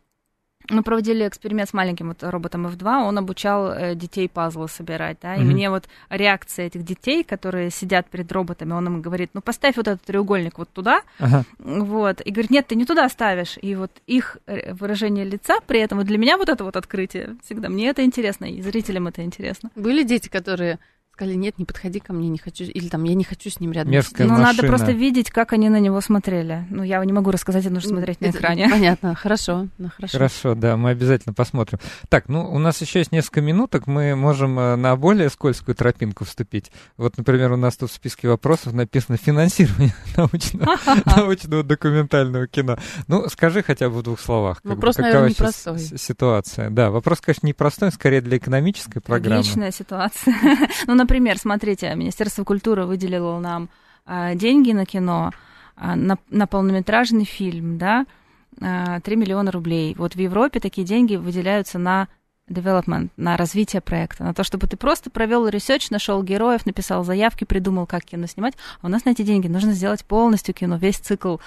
мы проводили эксперимент с маленьким вот роботом F2, он обучал э, детей пазлы собирать, да, и mm-hmm. мне вот реакция этих детей, которые сидят перед роботами, он им говорит, ну поставь вот этот треугольник вот туда, ага. вот, и говорит, нет, ты не туда ставишь, и вот их э, выражение лица при этом, вот для меня вот это вот открытие всегда, мне это интересно, и зрителям это интересно. Были дети, которые сказали, нет, не подходи ко мне, не хочу, или там, я не хочу с ним рядом. Мерзкая ну, надо просто видеть, как они на него смотрели. Ну, я не могу рассказать, это нужно смотреть на экране. Понятно, хорошо, ну, хорошо. Хорошо, да, мы обязательно посмотрим. Так, ну, у нас еще есть несколько минуток, мы можем э, на более скользкую тропинку вступить. Вот, например, у нас тут в списке вопросов написано финансирование *laughs* научного, *laughs* научного документального кино. Ну, скажи хотя бы в двух словах. Вопрос, наверное, непростой. Ситуация, да, вопрос, конечно, непростой, скорее для экономической программы. Отличная ситуация. *laughs* ну, например, смотрите, Министерство культуры выделило нам а, деньги на кино, а, на, на полнометражный фильм, да, а, 3 миллиона рублей. Вот в Европе такие деньги выделяются на development, на развитие проекта, на то, чтобы ты просто провел research, нашел героев, написал заявки, придумал, как кино снимать. А у нас на эти деньги нужно сделать полностью кино, весь цикл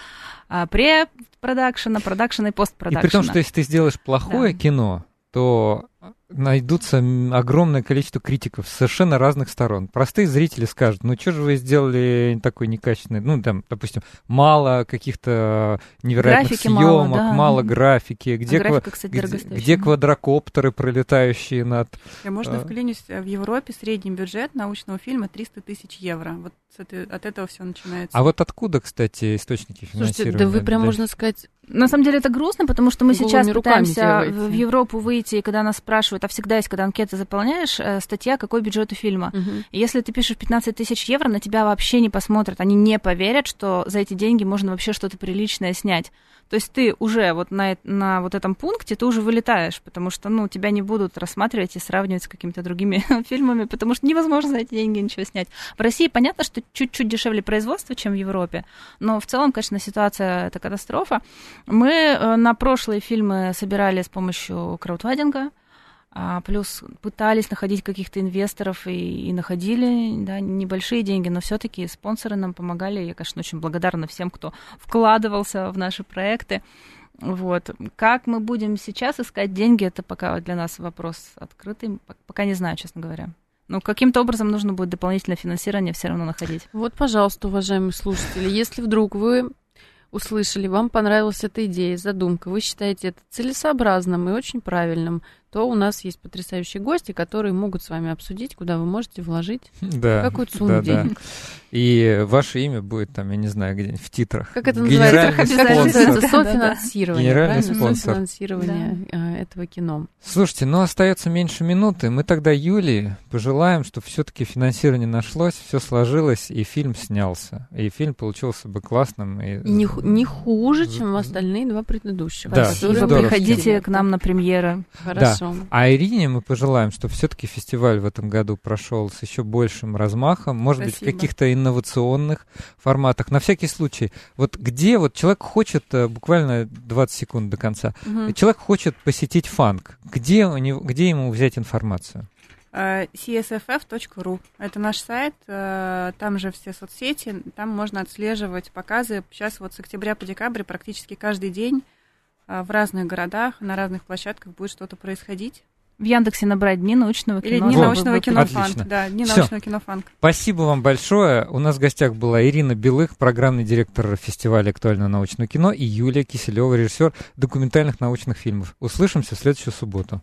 а, пре-продакшена, продакшена и постпродакшена. И при том, что если ты сделаешь плохое да. кино, то найдутся огромное количество критиков с совершенно разных сторон. Простые зрители скажут, ну что же вы сделали такой некачественный, ну там, допустим, мало каких-то невероятных графики съемок, мало, да. мало графики, где, а графика, кстати, где, где квадрокоптеры, пролетающие над... Я можно э... вклинюсь, в Европе средний бюджет научного фильма 300 тысяч евро. Вот от этого все начинается. А вот откуда, кстати, источники финансирования? Слушайте, да вы прям, можно сказать, на самом деле это грустно, потому что мы сейчас пытаемся в Европу выйти, и когда нас спрашивают, а всегда есть, когда анкеты заполняешь, э, статья, какой бюджет у фильма. Угу. Если ты пишешь 15 тысяч евро, на тебя вообще не посмотрят, они не поверят, что за эти деньги можно вообще что-то приличное снять. То есть ты уже вот на, на вот этом пункте ты уже вылетаешь, потому что, ну, тебя не будут рассматривать и сравнивать с какими-то другими *laughs* фильмами, потому что невозможно за эти деньги ничего снять. В России понятно, что чуть-чуть дешевле производство, чем в Европе, но в целом, конечно, ситуация это катастрофа. Мы э, на прошлые фильмы собирали с помощью краудфандинга, а, плюс пытались находить каких-то инвесторов и, и находили да, небольшие деньги, но все-таки спонсоры нам помогали. Я, конечно, очень благодарна всем, кто вкладывался в наши проекты. Вот. Как мы будем сейчас искать деньги, это пока для нас вопрос открытый. Пока не знаю, честно говоря. Но каким-то образом нужно будет дополнительное финансирование все равно находить. Вот, пожалуйста, уважаемые слушатели, если вдруг вы услышали, вам понравилась эта идея, задумка, вы считаете это целесообразным и очень правильным, то у нас есть потрясающие гости, которые могут с вами обсудить, куда вы можете вложить *laughs* да, какую-то сумму да, денег. Да. И ваше имя будет там, я не знаю, где-нибудь в титрах. Как это называется? Софинансирование. Генеральный спонсор. Софинансирование да. этого кино. Слушайте, ну остается меньше минуты. Мы тогда Юлии пожелаем, чтобы все-таки финансирование нашлось, все сложилось, и фильм снялся. И фильм получился бы классным. И... Не, не хуже, чем остальные два предыдущих. Да, Спасибо. Приходите к нам на премьеры. Хорошо. Да. А Ирине мы пожелаем, чтобы все-таки фестиваль в этом году прошел с еще большим размахом, может Спасибо. быть, в каких-то инновационных форматах. На всякий случай, вот где вот человек хочет, э, буквально 20 секунд до конца, угу. человек хочет посетить фанк, где, у него, где ему взять информацию? Э, csff.ru. Это наш сайт, э, там же все соцсети, там можно отслеживать показы. Сейчас вот с октября по декабрь практически каждый день в разных городах, на разных площадках будет что-то происходить. В Яндексе набрать Дни научного кино. Или Дни научного кино Фанк. Да, Дни Всё. научного кино Фанк. Спасибо вам большое. У нас в гостях была Ирина Белых, программный директор фестиваля «Актуальное научное кино», и Юлия Киселева, режиссер документальных научных фильмов. Услышимся в следующую субботу.